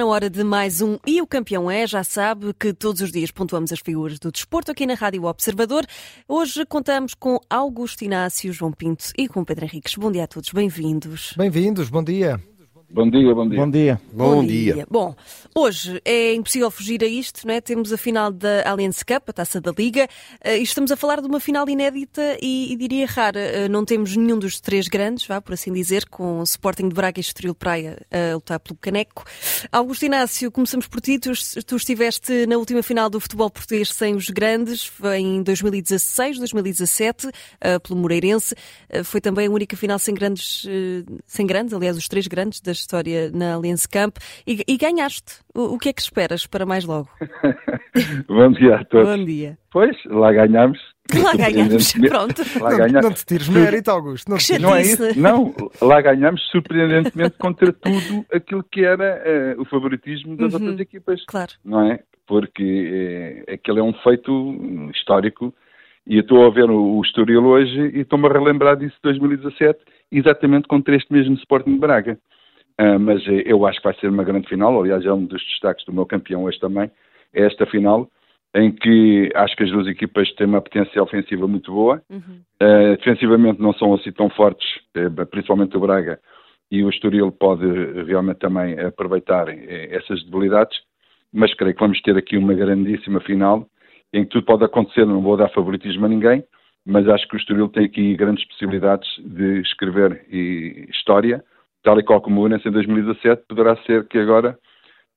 na hora de mais um E o Campeão é. Já sabe que todos os dias pontuamos as figuras do desporto aqui na Rádio Observador. Hoje contamos com Augusto Inácio, João Pinto e com Pedro Henriques. Bom dia a todos, bem-vindos. Bem-vindos, bom dia. Bom dia, bom dia. Bom dia. Bom, bom dia. dia. Bom, hoje é impossível fugir a isto, não é? Temos a final da Allianz Cup, a taça da Liga, uh, e estamos a falar de uma final inédita e, e diria rara. Uh, não temos nenhum dos três grandes, vá, por assim dizer, com o Sporting de Braga e Estoril Praia a lutar pelo caneco. Augusto Inácio, começamos por ti. Tu, tu estiveste na última final do futebol português sem os grandes, em 2016, 2017, uh, pelo Moreirense. Foi também a única final sem grandes, sem grandes, aliás, os três grandes das história na Allianz Camp e, e ganhaste. O, o, que é que esperas para mais logo? Bom dia a todos. Bom dia. Pois, lá ganhamos. Lá ganhamos, pronto. Lá ganhamos. Não, te tires mérito, Augusto. Não, te não é isso. Não, lá ganhamos surpreendentemente contra tudo aquilo que era uh, o favoritismo das uhum, outras equipas. Claro. Não é? Porque uh, aquele é um feito histórico e eu estou a ver o, o Estoril hoje e estou-me a relembrar disso de 2017, exatamente contra este mesmo Sporting de Braga. Uh, mas eh, eu acho que vai ser uma grande final. Aliás, é um dos destaques do meu campeão hoje também. É esta final, em que acho que as duas equipas têm uma potência ofensiva muito boa. Uhum. Uh, defensivamente não são assim tão fortes, eh, principalmente o Braga, e o Estoril pode realmente também aproveitar essas debilidades. Mas creio que vamos ter aqui uma grandíssima final, em que tudo pode acontecer. Não vou dar favoritismo a ninguém, mas acho que o Estoril tem aqui grandes possibilidades de escrever história tal e qual como o Urense em 2017, poderá ser que agora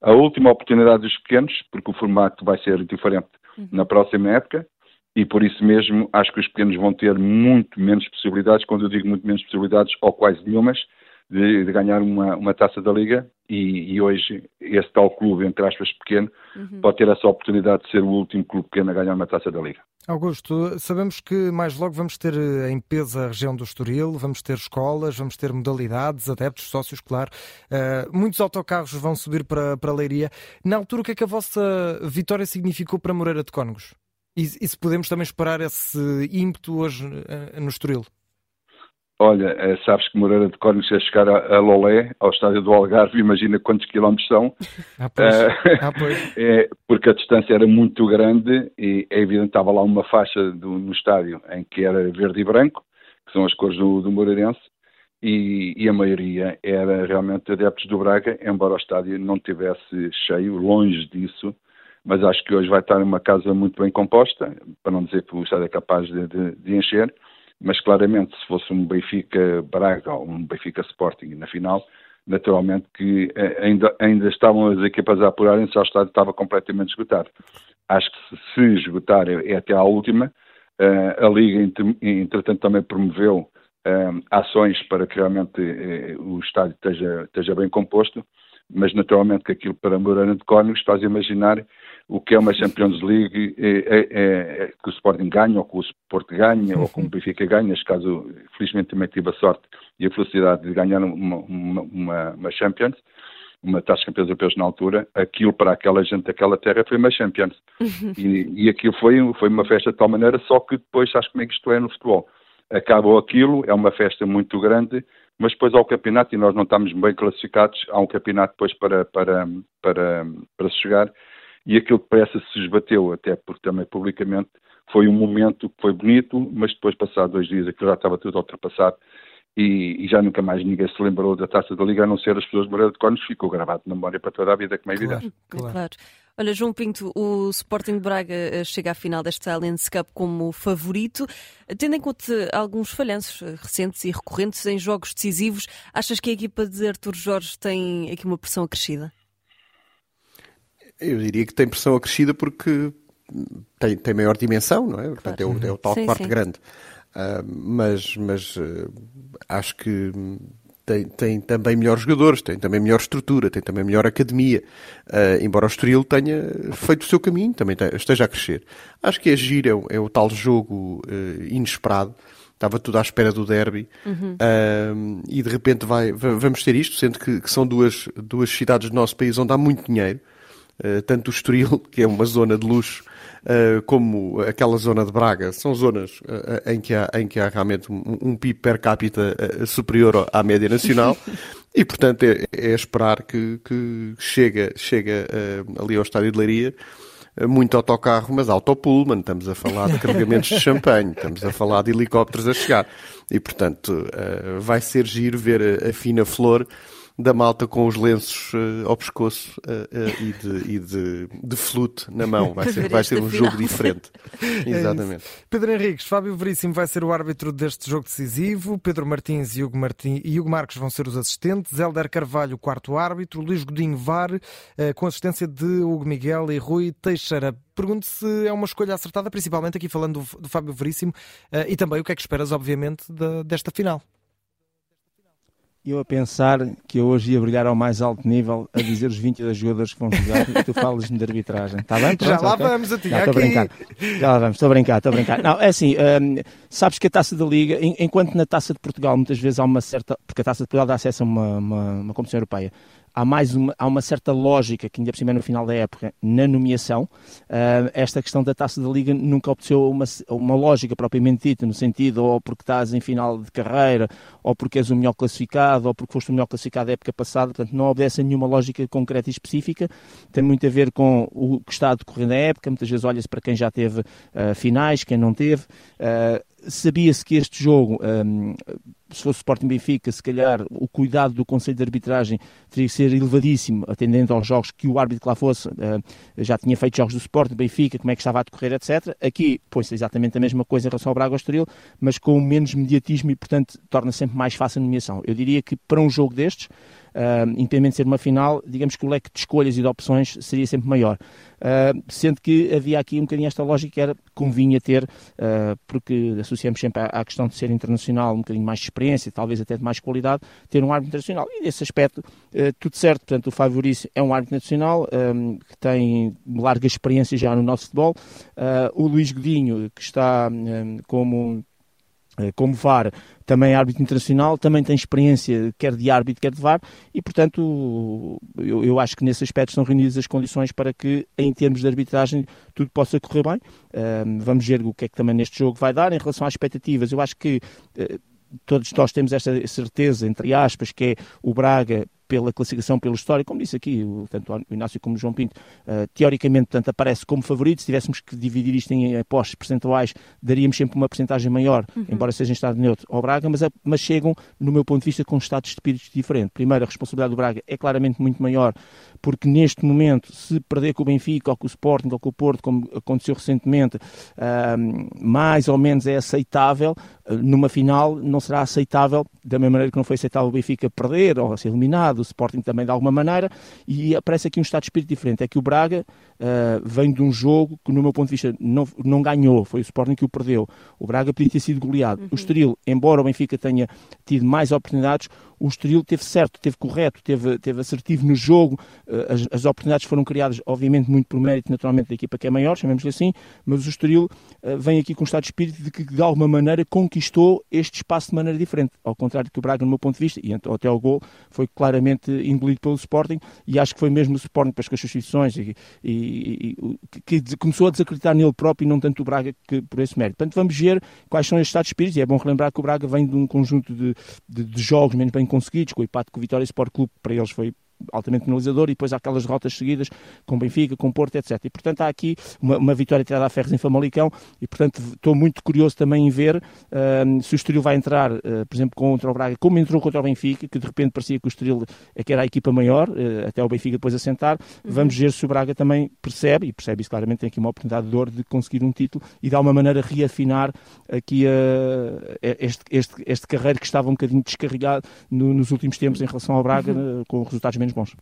a última oportunidade dos pequenos, porque o formato vai ser diferente uhum. na próxima época, e por isso mesmo acho que os pequenos vão ter muito menos possibilidades, quando eu digo muito menos possibilidades, ou quase nenhumas, de, de ganhar uma, uma taça da Liga, e, e, hoje esse tal clube, entre aspas, pequeno, uhum. pode ter essa oportunidade de ser o último clube pequeno a ganhar uma taça da Liga. Augusto, sabemos que mais logo vamos ter eh, em peso a região do Estoril, vamos ter escolas, vamos ter modalidades, adeptos, sócios, claro. Uh, muitos autocarros vão subir para, para a Leiria. Na altura, o que é que a vossa vitória significou para Moreira de Cónegos? E, e se podemos também esperar esse ímpeto hoje uh, no Estoril? Olha, é, sabes que Moreira de Cónigos é chegar a, a, Lolé, ao estádio do Algarve, imagina quantos quilómetros são. Ah, pois. ah, pois. É, porque a distância era muito grande e é evidente estava lá uma faixa do, no estádio em que era verde e branco, que são as cores do, do Moreirense, e, e, a maioria era realmente adeptos do Braga, embora o estádio não tivesse cheio, longe disso, mas acho que hoje vai estar uma casa muito bem composta, para não dizer que o estádio é capaz de, de, de encher, mas claramente se fosse um Benfica Braga ou um Benfica Sporting na final, naturalmente que eh, ainda, ainda estavam as equipas a apurarem-se, o estádio estava completamente esgotado. Acho que se, se esgotar é, é até à última. Uh, a Liga, entretanto, também promoveu uh, ações para que realmente o estádio esteja, esteja bem composto, mas naturalmente que aquilo para Moreira de Cónigos faz imaginar o que é uma Champions League é, é, é, que o Sporting ganha, ou que o Sport ganha, ou que o Benfica ganha. Neste caso, felizmente também tive a sorte e a felicidade de ganhar uma, uma, uma Champions, uma taça de campeões europeus na altura. Aquilo para aquela gente daquela terra foi uma Champions. Uhum. E, e aquilo foi, foi uma festa de tal maneira, só que depois, sabes como é que isto é no futebol? Acabou aquilo, é uma festa muito grande, mas depois há o campeonato e nós não estamos bem classificados, há um campeonato depois para, para, para, para se chegar e aquilo que parece se esbateu, até porque também publicamente foi um momento que foi bonito, mas depois, passado dois dias, aquilo já estava tudo ultrapassado e, e, já nunca mais ninguém se lembrou da taça da Liga, a não ser as pessoas de Moreira de Cónigos, ficou gravado na memória para toda a vida, como é evidente. Claro. claro. Olha, João Pinto, o Sporting de Braga eh, chega à final desta Allianz Cup como favorito. Tendo em conta alguns falhanços eh, recentes e recorrentes em jogos decisivos, achas que a equipa de Artur Jorge tem aqui uma pressão acrescida? Eu diria que tem pressão acrescida porque tem, tem maior dimensão, não é? Portanto, é, o, é o tal sim, quarto sim. grande. Uh, mas mas uh, acho que tem, tem também melhores jogadores, tem também melhor estrutura, tem também melhor academia. Uh, embora o Estoril tenha feito o seu caminho, também esteja a crescer. Acho que agir é, o, é o tal jogo inesperado. Estava tudo à espera do derby uhum. e de repente vai, vamos ter isto, sendo que, que são duas, duas cidades do nosso país onde há muito dinheiro tanto o Estoril, que é uma zona de luxo, como aquela zona de Braga, são zonas em, que há, em que há realmente um, um PIB per capita superior à média nacional. E, portanto, é, é esperar que, que chega, chega ali ao Estádio de Leiria muito autocarro, mas autopullman, estamos a falar de carregamentos de champanhe, estamos a falar de helicópteros a chegar. E, portanto, uh, vai ser giro ver a, a, fina flor da malta com os lenços uh, ao pescoço uh, e, de, e de, de, flute na mão. Vai ser, vai ser um jogo diferente. É Exatamente. É Pedro Henriques, Fábio Veríssimo vai ser o árbitro deste jogo decisivo. Pedro Martins e Hugo, Martins, e Hugo Marques vão ser os assistentes. Helder Carvalho, o quarto árbitro. Luís Godinho VAR, com assistência de Hugo Miguel e Rui Teixeira. Pergunto se é uma escolha acertada, principalmente aqui falando do, do Fábio Veríssimo, e também o que é que esperas, obviamente, de, desta final eu a pensar que eu hoje ia brilhar ao mais alto nível a dizer os 22 jogadores que vão jogar e tu falas-me de arbitragem. Está bem? Pronto, Já lá okay? vamos, a ti. Estou a brincar. Já lá vamos, estou a brincar, estou a brincar. Não, é assim, um, sabes que a Taça da Liga, enquanto na Taça de Portugal muitas vezes há uma certa... Porque a Taça de Portugal dá acesso a uma, uma, uma competição europeia há mais uma, há uma certa lógica, que ainda por cima é no final da época, na nomeação. Uh, esta questão da taça da Liga nunca obteceu uma, uma lógica propriamente dita, no sentido ou porque estás em final de carreira, ou porque és o melhor classificado, ou porque foste o melhor classificado da época passada. Portanto, não obedece a nenhuma lógica concreta e específica. Tem muito a ver com o que está a decorrer na época. Muitas vezes olha-se para quem já teve uh, finais, quem não teve. Uh, Sabia-se que este jogo, um, se fosse Sporting Benfica, se calhar o cuidado do Conselho de Arbitragem teria que ser elevadíssimo, atendendo aos jogos que o árbitro que lá fosse uh, já tinha feito jogos do Sporting Benfica, como é que estava a decorrer, etc. Aqui põe-se exatamente a mesma coisa em relação ao Braga Estoril, mas com menos mediatismo e, portanto, torna sempre mais fácil a nomeação. Eu diria que para um jogo destes, uh, independentemente de ser uma final, digamos que o leque de escolhas e de opções seria sempre maior. Uh, sendo que havia aqui um bocadinho esta lógica que era convinha ter, uh, porque associamos sempre à, à, questão de ser internacional um bocadinho mais de experiência, talvez até de mais qualidade, ter um árbitro internacional. E nesse aspecto, uh, tudo certo. Portanto, o Fábio é um árbitro nacional um, que tem larga experiência já no nosso futebol. o Luís Godinho, que está um, como como VAR, também é árbitro internacional, também tem experiência quer de árbitro, quer de VAR, e portanto eu, eu, acho que nesse aspecto estão reunidas as condições para que, em termos de arbitragem, tudo possa correr bem. Uh, vamos ver o que é que também neste jogo vai dar. Em relação às expectativas, eu acho que uh, todos nós temos esta certeza, entre aspas, que é o Braga pela classificação, pelo histórico, como disse aqui, tanto o Inácio como o João Pinto, uh, teoricamente, portanto, aparece como favorito. Se tivéssemos que dividir isto em apostas percentuais, daríamos sempre uma percentagem maior, uhum. embora seja em estado neutro, ao Braga, mas, mas chegam, no meu ponto de vista, com estados de espíritos diferentes. Primeiro, a responsabilidade do Braga é claramente muito maior, porque neste momento, se perder com o Benfica, ou com o Sporting, ou com o Porto, como aconteceu recentemente, uh, mais ou menos é aceitável, uh, numa final não será aceitável, da mesma maneira que não foi aceitável o Benfica perder, ou ser eliminado, o Sporting também de alguma maneira, e aparece aqui um estado de espírito diferente. É que o Braga uh, vem de um jogo que, no meu ponto de vista, não, não ganhou, foi o Sporting que o perdeu. O Braga podia ter sido goleado. Uhum. O Estoril, embora o Benfica tenha tido mais oportunidades, o Estoril teve certo, teve correto, teve, teve assertivo no jogo, uh, as, as, oportunidades foram criadas, obviamente, muito por mérito, naturalmente, da equipa que é maior, chamemos-lhe assim, mas o Estoril uh, vem aqui com um estado de espírito de que, de alguma maneira, conquistou este espaço de maneira diferente, ao contrário que o Braga, no meu ponto de vista, e até o gol, foi claramente engolido pelo Sporting, e acho que foi mesmo o Sporting, com as suas e, e que, começou a desacreditar nele próprio e não tanto o Braga que, por esse mérito. Portanto, vamos ver quais são estes estados de espírito e é bom relembrar que o Braga vem de um conjunto de, de, de jogos menos bem conseguidos, com o empate com o Vitória Sport Clube, para eles foi altamente penalizador, e depois há aquelas derrotas seguidas com Benfica, com Porto, etc. E portanto há aqui uma, uma vitória tirada a ferros em Famalicão, e portanto estou muito curioso também em ver uh, se o Estoril vai entrar, uh, por exemplo, contra o Braga, como entrou contra o Benfica, que de repente parecia que o Estoril é que era a equipa maior, uh, até o Benfica depois assentar. Uhum. Vamos ver se o Braga também percebe, e percebe isso claramente, tem aqui uma oportunidade de ouro de conseguir um título e de alguma maneira reafinar aqui este, este, este carreiro que estava um bocadinho descarregado no, nos últimos tempos em relação ao Braga, uhum. com resultados menos bons.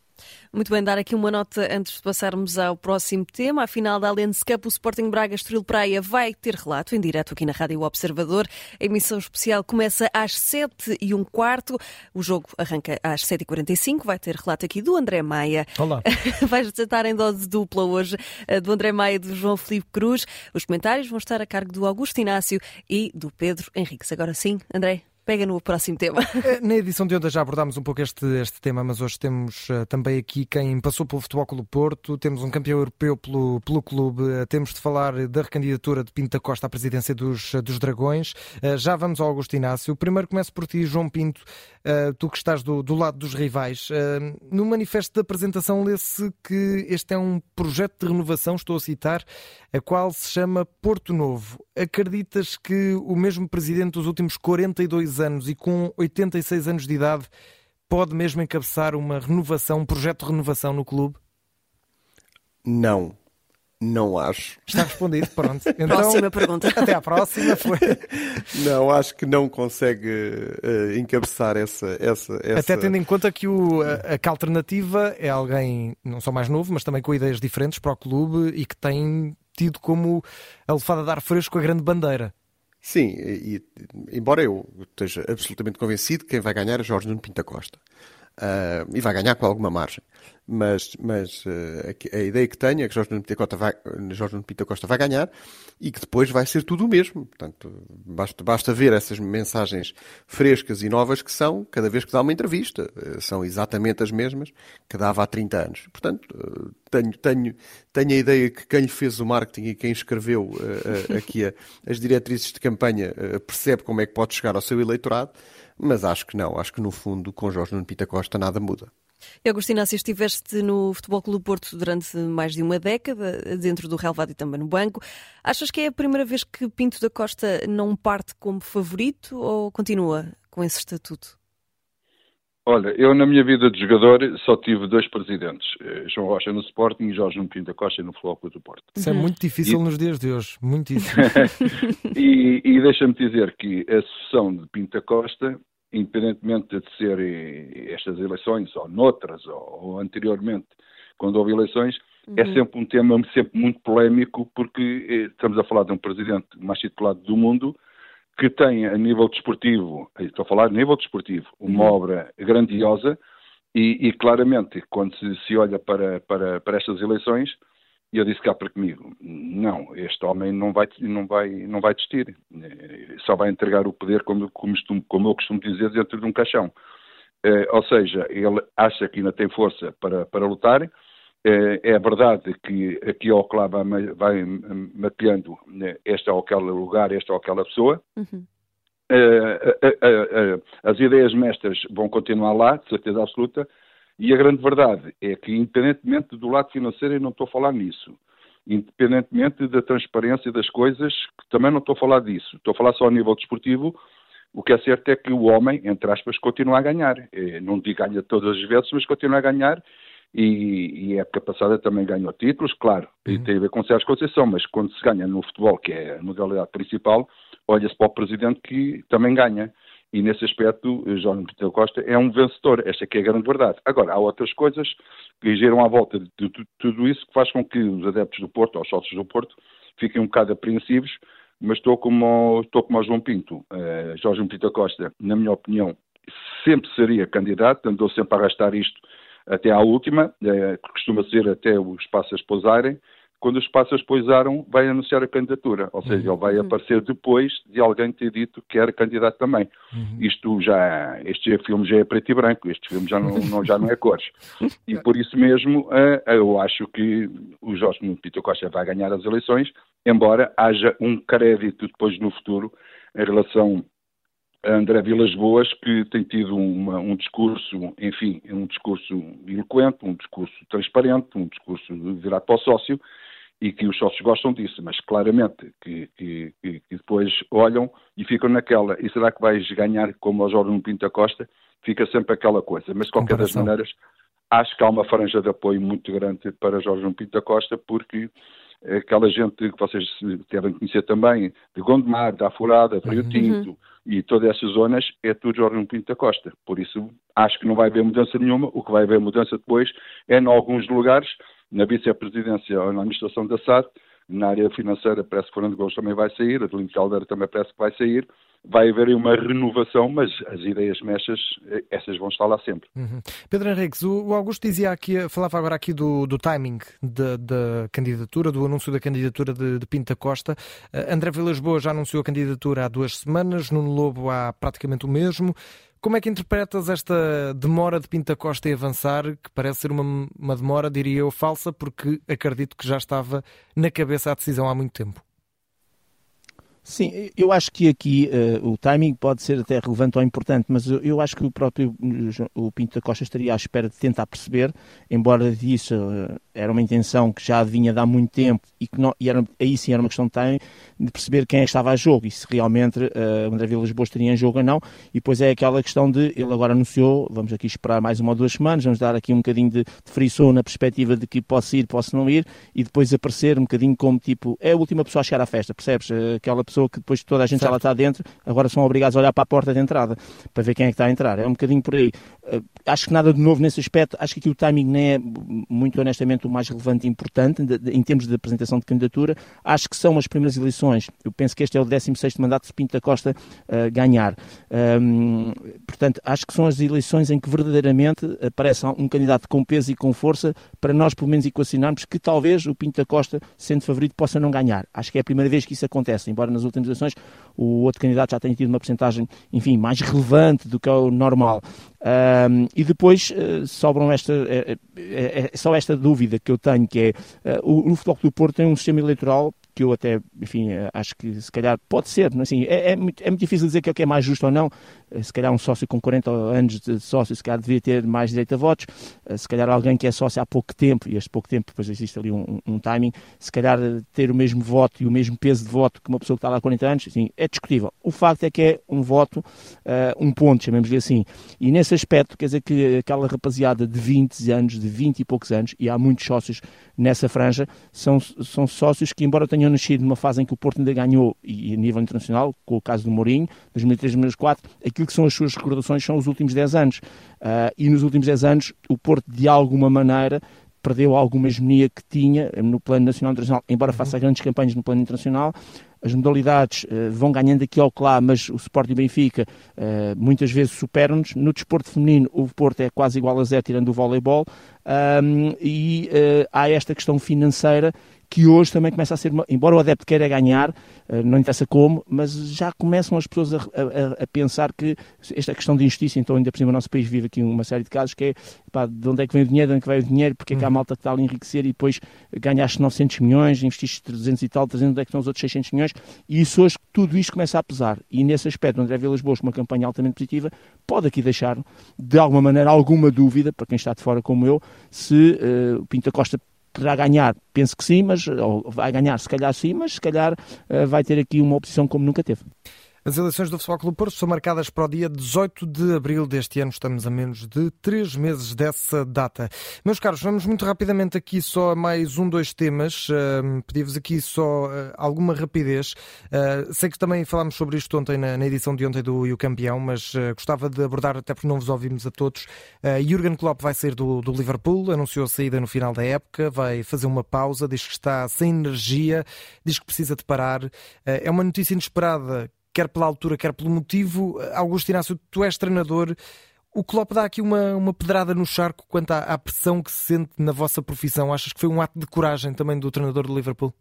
Muito bem, dar aqui uma nota antes de passarmos ao próximo tema. A final da Allianz Cup, o Sporting Braga Estoril Praia vai ter relato em direto aqui na Rádio Observador. A emissão especial começa às 7 e um quarto. O jogo arranca às 7h45. Vai ter relato aqui do André Maia. Olá. Vais estar em dose dupla hoje eh, do André Maia e do João Felipe Cruz. Os comentários vão estar a cargo do Augusto Inácio e do Pedro Henriques. Agora sim, André. Pega no próximo tema. Eh, na edição de ontem já abordámos um pouco este, este tema, mas hoje temos uh, também aqui quem passou pelo Futebol Clube Porto, temos um campeão europeu pelo, pelo clube, uh, temos de falar da recandidatura de Pinto da Costa à presidência dos, dos Dragões. Já vamos ao Augusto Inácio. Primeiro começo por ti, João Pinto, tu que estás do, do lado dos rivais. no manifesto de apresentação lê-se que este é um projeto de renovação, estou a citar, a qual se chama Porto Novo. Acreditas que o mesmo presidente dos últimos 42 anos e com 86 anos de idade pode mesmo encabeçar uma renovação, um projeto de renovação no clube? Não. Não acho. Está respondido, pronto. Então, próxima pergunta. Até à próxima. Foi. Não, acho que não consegue uh, encabeçar essa, essa, essa, Até tendo em conta que o, a, a alternativa é alguém não só mais novo, mas também com ideias diferentes para o clube e que tem tido como a lefada de ar fresco a grande bandeira. Sim, e, embora eu esteja absolutamente convencido que quem vai ganhar é Jorge Nuno Pinta Costa. Uh, e vai ganhar com alguma margem. Mas, mas uh, a, a, ideia que tenho é que Jorge Nuno Pinto Costa vai, ganhar e que depois vai ser tudo o mesmo. Portanto, basta, basta ver essas mensagens frescas e novas que são cada vez que dá uma entrevista. Uh, são exatamente as mesmas que dava há 30 anos. Portanto, tenho, tenho, tenho a ideia que quem fez o marketing e quem escreveu aqui a, as diretrizes de campanha percebe como é que pode chegar ao seu eleitorado mas acho que não. Acho que no fundo, com Jorge Nuno Pita Costa, nada muda. E Agostina, se estiveste no Futebol Clube Porto durante mais de uma década, dentro do relvado e também no banco, achas que é a primeira vez que Pinto da Costa não parte como favorito ou continua com esse estatuto? Olha, eu na minha vida de jogador só tive dois presidentes, eh, João Rocha no Sporting e Jorge Nuno Pinto da Costa no Futebol Clube do Porto. Isso é muito difícil e... nos dias de hoje, muito difícil. e, e deixa-me dizer que a sucessão de Pinto da Costa independentemente de ser estas eleições, ou noutras, ou, ou anteriormente, quando houve eleições, é uhum. é sempre um tema sempre muito polémico, porque eh, estamos a falar de um presidente mais titulado do mundo, que tem a nível desportivo, estou a falar a nível desportivo, uma uhum. obra grandiosa, e, e, claramente, quando se, se olha para, para, para estas eleições, e eu disse cá para comigo, não, este homem não vai, não vai, não vai desistir, só vai entregar o poder, como, como, como eu costumo dizer, dentro de um caixão. Eh, ou seja, ele acha que ainda tem força para, para lutar. Eh, é verdade que aqui ou lá vai, vai mapeando né, este ou aquele lugar, esta ou aquela pessoa. Uhum. Eh, as ideias mestras vão continuar lá, de certeza absoluta, e a grande verdade é que, independentemente do lado financeiro, eu não estou a falar nisso. Independentemente da transparência das coisas, também não estou a falar disso. Estou a falar só a nível desportivo. O que é certo é que o homem, entre aspas, continua a ganhar. É, não digo ganha todas as vezes, mas continua a ganhar. E, e a época passada também ganhou títulos, claro, uhum. e tem a ver com Sérgio Conceição, mas quando se ganha no futebol, que é a modalidade principal, olha-se para o presidente que também ganha e nesse aspecto João Pinto Costa é um vencedor, esta é a grande verdade. Agora, há outras coisas que giram à volta de tudo isso que faz com que os adeptos do Porto, ou os sócios do Porto, fiquem um bocado apreensivos, mas estou como, estou como o João Pinto. Uh, Jorge Pinto Costa, na minha opinião, sempre seria candidato, andou sempre a arrastar isto até à última, uh, costuma ser até os passos pousarem, quando os pássaros pousaram, vai anunciar a candidatura. Ou seja, ele vai uhum. aparecer depois de alguém ter dito que era candidato também. Uhum. Isto já, este filme já é preto e branco, este filme já não, não já não é cores. E por isso mesmo, uh, eu acho que o Jorge Pinto Costa vai ganhar as eleições, embora haja um crédito depois no futuro em relação a André Vilas Boas, que tem tido uma, um discurso, enfim, um discurso eloquente, um discurso transparente, um discurso virado para o sócio, e que os sócios gostam disso, mas claramente que, que, que, depois olham e ficam naquela, e será que vais ganhar como o Jorge Pinto Costa? Fica sempre aquela coisa, mas de qualquer das maneiras acho que há uma franja de apoio muito grande para Jorge Pinto Costa, porque aquela gente que vocês devem conhecer também, de Gondomar, da Afurada, de Rio uhum. Tinto uhum. e todas essas zonas, é tudo Jorge Pinto da Costa. Por isso, acho que não vai haver mudança nenhuma. O que vai haver mudança depois é, em alguns lugares, na vice-presidência ou na administração da SAD, na área financeira parece que Fernando Gomes também vai sair, Adelino Caldeira também parece que vai sair, vai haver uma renovação, mas as ideias mechas, essas vão estar lá sempre. Uhum. Pedro Henriques, o Augusto dizia aqui, falava agora aqui do, do timing da candidatura, do anúncio da candidatura de, de Pinta Costa. Uh, André Vilas Boa já anunciou a candidatura há duas semanas, Nuno Lobo há praticamente o mesmo. Como é que interpretas esta demora de Pinta Costa em avançar, que parece ser uma, uma demora, diria eu, falsa, porque acredito que já estava na cabeça a decisão há muito tempo? Sim, eu acho que aqui uh, o timing pode ser até relevante ou importante, mas eu, eu, acho que o próprio o Pinto da Costa estaria à espera de tentar perceber, embora disso uh, era uma intenção que já vinha de há muito tempo e que não, e era, aí sim era uma questão de timing, de perceber quem é estava a jogo e se realmente uh, André Vilas Boas estaria em jogo ou não. E depois é aquela questão de ele agora anunciou, vamos aqui esperar mais uma ou duas semanas, vamos dar aqui um bocadinho de, de frição na perspectiva de que posso ir, posso não ir, e depois aparecer um bocadinho como tipo, é a última pessoa a chegar à festa, percebes? Aquela pessoa que depois toda a gente já lá está dentro, agora são obrigados a olhar para a porta de entrada para ver quem é que está a entrar. É um bocadinho por aí. Uh, acho que nada de novo nesse aspecto. Acho que aqui o timing nem é, muito honestamente, o mais relevante e importante de, de, em termos de apresentação de candidatura. Acho que são as primeiras eleições. Eu penso que este é o 16 mandato de Pinto da Costa uh, ganhar. Um, portanto, acho que são as eleições em que verdadeiramente aparece um candidato com peso e com força para nós, pelo menos, equacionarmos que talvez o Pinto da Costa, sendo favorito, possa não ganhar. Acho que é a primeira vez que isso acontece, embora nas últimas eleições o outro candidato já tenha tido uma porcentagem, enfim, mais relevante do que é o normal. Um, e depois uh, sobram esta, é, é, é, só esta dúvida que eu tenho, que é, uh, o, o Futebol do Porto tem um sistema eleitoral que eu até, enfim, acho que se calhar pode ser, assim, é, é, muito, é muito difícil dizer que é o que é mais justo ou não, se calhar um sócio com 40 anos de sócio, se calhar devia ter mais direito a votos, se calhar alguém que é sócio há pouco tempo, e este pouco tempo depois existe ali um, um timing, se calhar ter o mesmo voto e o mesmo peso de voto que uma pessoa que está lá há 40 anos, assim, é discutível. O facto é que é um voto, uh, um ponto, chamemos-lhe assim, e nesse aspecto, quer dizer que aquela rapaziada de 20 anos, de 20 e poucos anos, e há muitos sócios nessa franja, são, são sócios que, embora tenham nascido numa fase em que o Porto ainda ganhou, e a nível internacional, com o caso do Mourinho, 2003-2004, aquilo que são as suas recordações são os últimos 10 anos. Uh, e nos últimos 10 anos, o Porto, de alguma maneira, perdeu alguma hegemonia que tinha no plano nacional e internacional, embora faça uhum. grandes campanhas no plano internacional, as modalidades uh, vão ganhando aqui ao lá, mas o Sport e Benfica uh, muitas vezes superam-nos. No desporto feminino, o Porto é quase igual a zero, tirando o voleibol, um, e uh, há esta questão financeira que hoje também começa a ser, uma, embora o adepto queira ganhar, eh, não interessa como, mas já começam as pessoas a, a, a, pensar que esta questão de injustiça, então ainda por cima o nosso país vive aqui uma série de casos que é pá, de onde é que vem o dinheiro, de onde é que vai o dinheiro, porque é que há uhum. malta que está a enriquecer e depois ganhaste 900 milhões, investiste 300 e tal, 300, onde é que estão os outros 600 milhões, e isso hoje tudo isto começa a pesar. E nesse aspecto, André Vilas Boas, com uma campanha altamente positiva, pode aqui deixar, de alguma maneira, alguma dúvida, para quem está de fora como eu, se uh, o Pinto Costa poderá ganhar, penso que sim, mas vai ganhar se calhar sim, mas se calhar uh, vai ter aqui uma opção como nunca teve. As eleições do Futebol Clube Porto são marcadas para o dia 18 de abril deste ano. Estamos a menos de três meses dessa data. Meus caros, vamos muito rapidamente aqui só a mais um, dois temas. Uh, Pedi-vos aqui só uh, alguma rapidez. Uh, sei que também falámos sobre isto ontem na, na edição de ontem do E o Campeão, mas uh, gostava de abordar, até porque não vos ouvimos a todos. Jurgen Klopp vai sair do, do Liverpool, anunciou a saída no final da época, vai fazer uma pausa, diz que está sem energia, diz que precisa de parar. é uma notícia inesperada quer pela altura, quer pelo motivo. Augusto Inácio, tu és treinador. O Klopp dá aqui uma, uma pedrada no charco quanto à, à, pressão que se sente na vossa profissão. Achas que foi um ato de coragem também do treinador do Liverpool?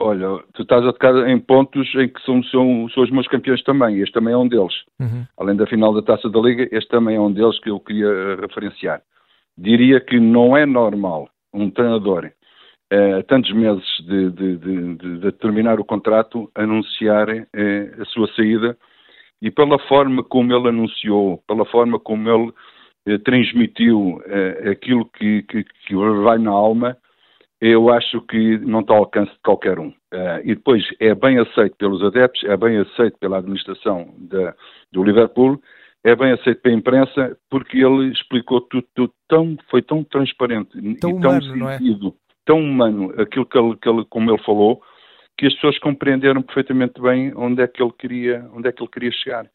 Olha, tu estás a tocar em pontos em que são, são, são os meus campeões também. Este também é um deles. Uhum. Além da final da Taça da Liga, este também é um deles que eu queria referenciar. Diria que não é normal um treinador uh, tantos meses de, de, de, de, terminar o contrato, anunciar uh, a sua saída e pela forma como ele anunciou, pela forma como ele uh, transmitiu aquilo que, que, que vai na alma, eu acho que não está ao alcance de qualquer um. e depois é bem aceito pelos adeptos, é bem aceito pela administração da, do Liverpool, é bem aceito pela imprensa, porque ele explicou tudo, tudo tão, foi tão transparente tão e humano, tão é? Tão humano aquilo que ele, que ele, como ele falou, que as pessoas compreenderam perfeitamente bem onde é que ele queria, onde é que ele queria chegar.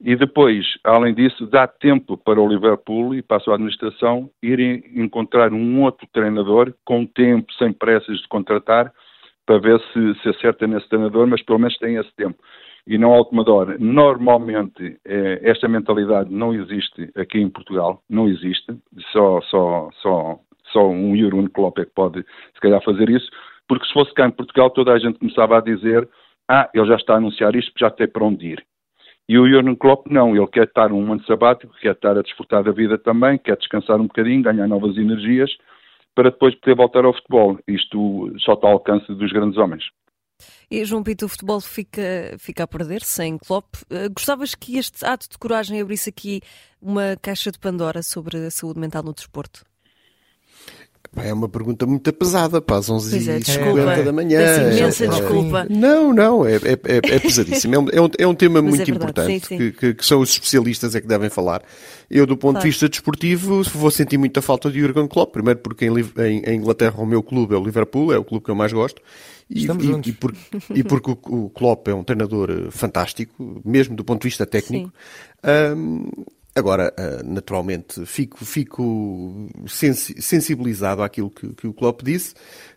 E depois, além disso, dá tempo para o Liverpool e para a sua administração irem encontrar um outro treinador com tempo, sem pressas de contratar, para ver se, se acerta nesse treinador, mas pelo menos tem esse tempo. E não ao tomador. Normalmente, eh, esta mentalidade não existe aqui em Portugal, não existe. Só, só, só, só um Jurgen Klopp é que pode, se calhar, fazer isso, porque se fosse cá em Portugal, toda a gente começava a dizer ah, ele já está a anunciar isto, já tem para onde ir. E o Jurgen Klopp não, ele quer estar um ano sabático, quer estar a desfrutar da vida também, quer descansar um bocadinho, ganhar novas energias, para depois poder voltar ao futebol. Isto só está ao alcance dos grandes homens. E João Pinto, o futebol fica, fica a perder sem Klopp. Uh, gostavas que este ato de coragem abrisse aqui uma caixa de Pandora sobre a saúde mental no desporto? É uma pergunta muito pesada para as 11h50 é, da manhã. Peço imensa é, desculpa. Não, não, é, é, é, é pesadíssimo. É um, é um tema Mas muito importante sim, sim. Que, que, que, são os especialistas é que devem falar. Eu, do ponto claro. de vista desportivo, vou sentir muita falta de Jurgen Klopp. Primeiro porque em, em, em, Inglaterra o meu clube é o Liverpool, é o clube que eu mais gosto. E, e, e, por, e, porque o, o Klopp é um treinador fantástico, mesmo do ponto de vista técnico. Um, Agora, eh, naturalmente, fico, fico sensibilizado àquilo que, que o Klopp disse,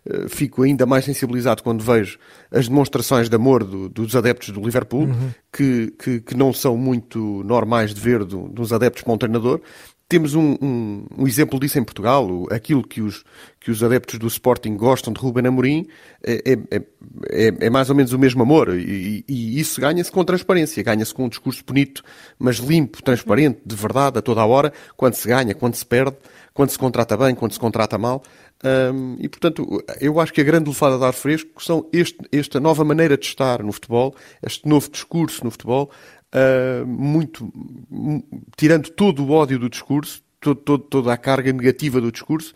eh, fico ainda mais sensibilizado quando vejo as demonstrações de amor do, dos adeptos do Liverpool, uhum. que, que, que, não são muito normais de ver do, dos adeptos para um treinador, temos um, um, um, exemplo disso em Portugal, aquilo que os, que os adeptos do Sporting gostam de Ruben Amorim é, é, é, é mais ou menos o mesmo amor. E, e isso ganha-se com transparência, ganha-se com um discurso bonito, mas limpo, transparente, de verdade, a toda a hora, quando se ganha, quando se perde, quando se contrata bem, quando se contrata mal. Um, e, portanto, eu acho que a grande lefada de ar fresco são este, esta nova maneira de estar no futebol, este novo discurso no futebol, uh, muito, tirando todo o ódio do discurso, todo, todo, toda a carga negativa do discurso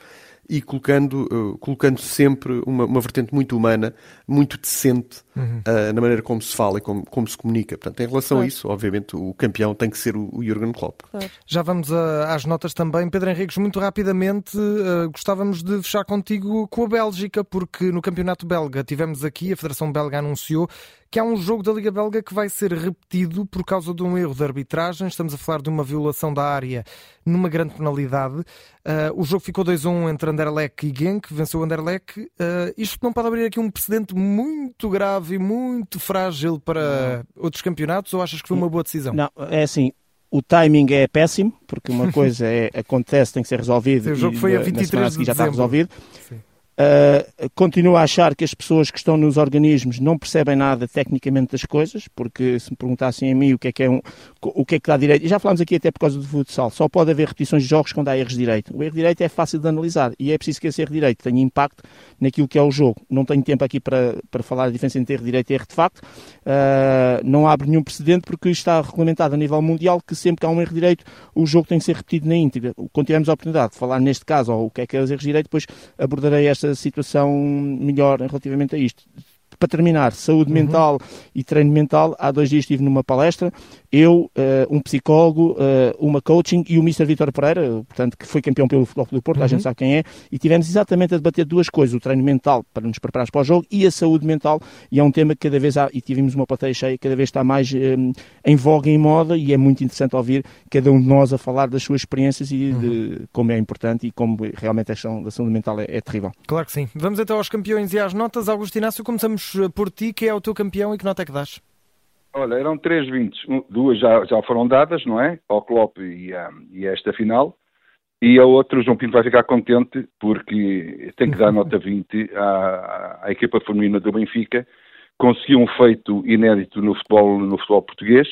e colocando, uh, colocando sempre uma, uma, vertente muito humana, muito decente uhum. uh, na maneira como se fala e como, como se comunica. Portanto, em relação claro. a isso, obviamente, o campeão tem que ser o, o Jurgen Klopp. Claro. Já vamos a, às notas também. Pedro Henriques, muito rapidamente, uh, gostávamos de fechar contigo com a Bélgica, porque no campeonato belga tivemos aqui, a Federação Belga anunciou que há um jogo da Liga Belga que vai ser repetido por causa de um erro de arbitragem. Estamos a falar de uma violação da área numa grande penalidade. Uh, o jogo ficou 2-1 entre Anderlecht e Genk, venceu o Anderlecht. Uh, isto não pode abrir aqui um precedente muito grave e muito frágil para não. outros campeonatos ou achas que foi uma boa decisão? Não, é assim, o timing é péssimo, porque uma coisa é, acontece, tem que ser resolvido. o jogo foi a 23 de já está resolvido. Sim. Uh, continuo a achar que as pessoas que estão nos organismos não percebem nada tecnicamente das coisas, porque se me perguntassem a mim o que é que é um, o que é que dá direito, e já falámos aqui até por causa do futsal, só pode haver repetições de jogos quando há erros de direito. O erro de direito é fácil de analisar e é preciso que esse erro de direito tenha impacto naquilo que é o jogo. Não tenho tempo aqui para, para falar a diferença entre erro de direito e erro de facto. Uh, não abre nenhum precedente porque está regulamentado a nível mundial que sempre que há um erro de direito o jogo tem que ser repetido na íntegra. Quando tivermos a oportunidade de falar neste caso ou o que é que é os erros de direito, depois abordarei esta esta situação melhor relativamente a isto. Para terminar, saúde uhum. mental e treino mental, há dois dias estive numa palestra eu, uh, um psicólogo, uh, uma coaching e o Mr. Vitor Pereira, portanto, que foi campeão pelo Futebol do Porto, uhum. a gente sabe quem é, e tivemos exatamente a debater duas coisas, o treino mental para nos prepararmos para o jogo e a saúde mental, e é um tema que cada vez há, e tivemos uma plateia cheia, cada vez está mais um, eh, em voga, em moda, e é muito interessante ouvir cada um de nós a falar das suas experiências e uhum. de como é importante e como realmente a questão da saúde mental é, é terrível. Claro que sim. Vamos então aos campeões e às notas. Augusto Inácio, começamos por ti, que é o teu campeão e que nota é que dás? Olha, eram três vintes, duas já, já foram dadas, não é? Ao Klopp e, a, e esta final. E a outra, o João Pinto vai ficar contente porque tem que dar nota 20 à, à equipa feminina do Benfica. Conseguiu um feito inédito no futebol, no futebol português.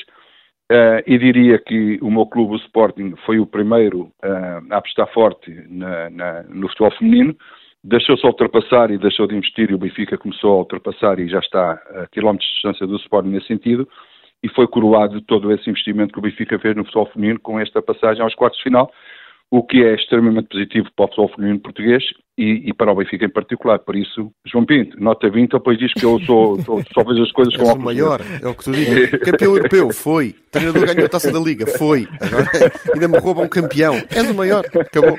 Uh, e diria que o meu clube, o Sporting, foi o primeiro uh, a apostar forte na, na, no futebol feminino deixou-se ultrapassar e deixou de investir e o Benfica começou a ultrapassar e já está a quilómetros de distância do Sporting nesse sentido. E foi coroado todo esse investimento que o Benfica fez no futebol feminino com esta passagem aos quartos de final, o que é extremamente positivo para o futebol feminino português e, e, para o Benfica em particular. Por isso, João Pinto, nota 20, depois diz que eu sou, sou, só vejo as coisas com o maior, é o que tu dizes. Campeão europeu, foi. Treinador ganhou a taça da Liga, foi. Agora ainda me rouba um campeão. És o maior, acabou.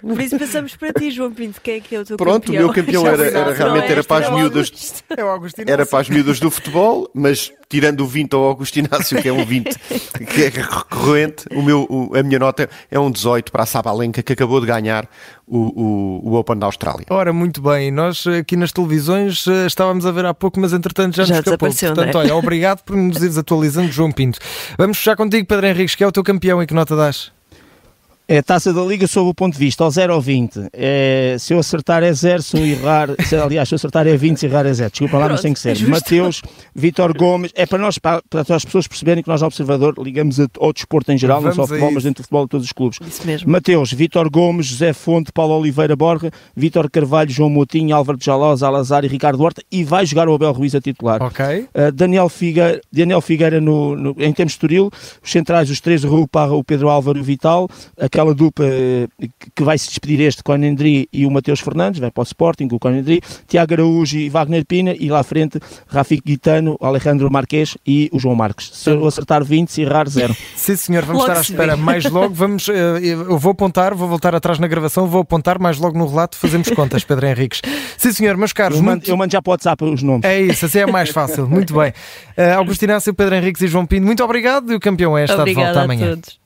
Por isso passamos para ti, João Pinto, quem é que é o teu Pronto, campeão? o meu campeão era, era realmente era para as miúdas. É era para as miúdas do futebol, mas tirando o 20 ao Augusto Inácio, que é um 20 que é recorrente, o meu, o, a minha nota é um 18 para a Sabalenka, que acabou de ganhar o, o, o, Open da Austrália. Ora, muito bem, nós aqui nas televisões eh, estávamos a ver há pouco, mas entretanto já, já nos escapou. Portanto, é? olha, obrigado por nos ires atualizando, João Pinto. Vamos fechar contigo, Pedro Henriques, que é o teu campeão e que nota das? É a taça da Liga sob o ponto de vista, ao 0 ao 20. É, se eu acertar é 0, se eu errar, se, aliás, se eu acertar é 20, se errar é 0. Desculpa lá, mas tem que ser. É Mateus, Vitor Gomes, é para nós, para, para, as pessoas perceberem que nós, Observador, ligamos ao desporto em geral, Vamos não só ao futebol, mas dentro do futebol de todos os clubes. Isso mesmo. Mateus, Vitor Gomes, José Fonte, Paulo Oliveira Borga, Vitor Carvalho, João Moutinho, Álvaro de Jalós, Alazar e Ricardo Horta, e vai jogar o Abel Ruiz a titular. Ok. Uh, Daniel Figueira, Daniel Figueira no, no, em termos de Estoril, os centrais, os três, o Parra, o Pedro Álvaro e o Vital, aquela dupla que vai se despedir este Conendry e o Mateus Fernandes, vai para o Sporting, o Conendry, Tiago Araújo e Wagner Pina, e lá à frente Rafik Guitano, Alejandro Marques e o João Marques. Se eu acertar 20, se errar, zero. Sim, senhor, vamos logo estar à espera mais logo. Vamos, eh, eu vou apontar, vou voltar atrás na gravação, vou apontar mais logo no relato, fazemos contas, Pedro Henriques. Sim, senhor, meus caros. Eu mando, muito... eu mando já para o WhatsApp os nomes. É isso, assim é mais fácil. Muito bem. Uh, Augusto Inácio, Pedro Henriques e João Pinto, muito obrigado e o campeão é esta de volta amanhã. Todos.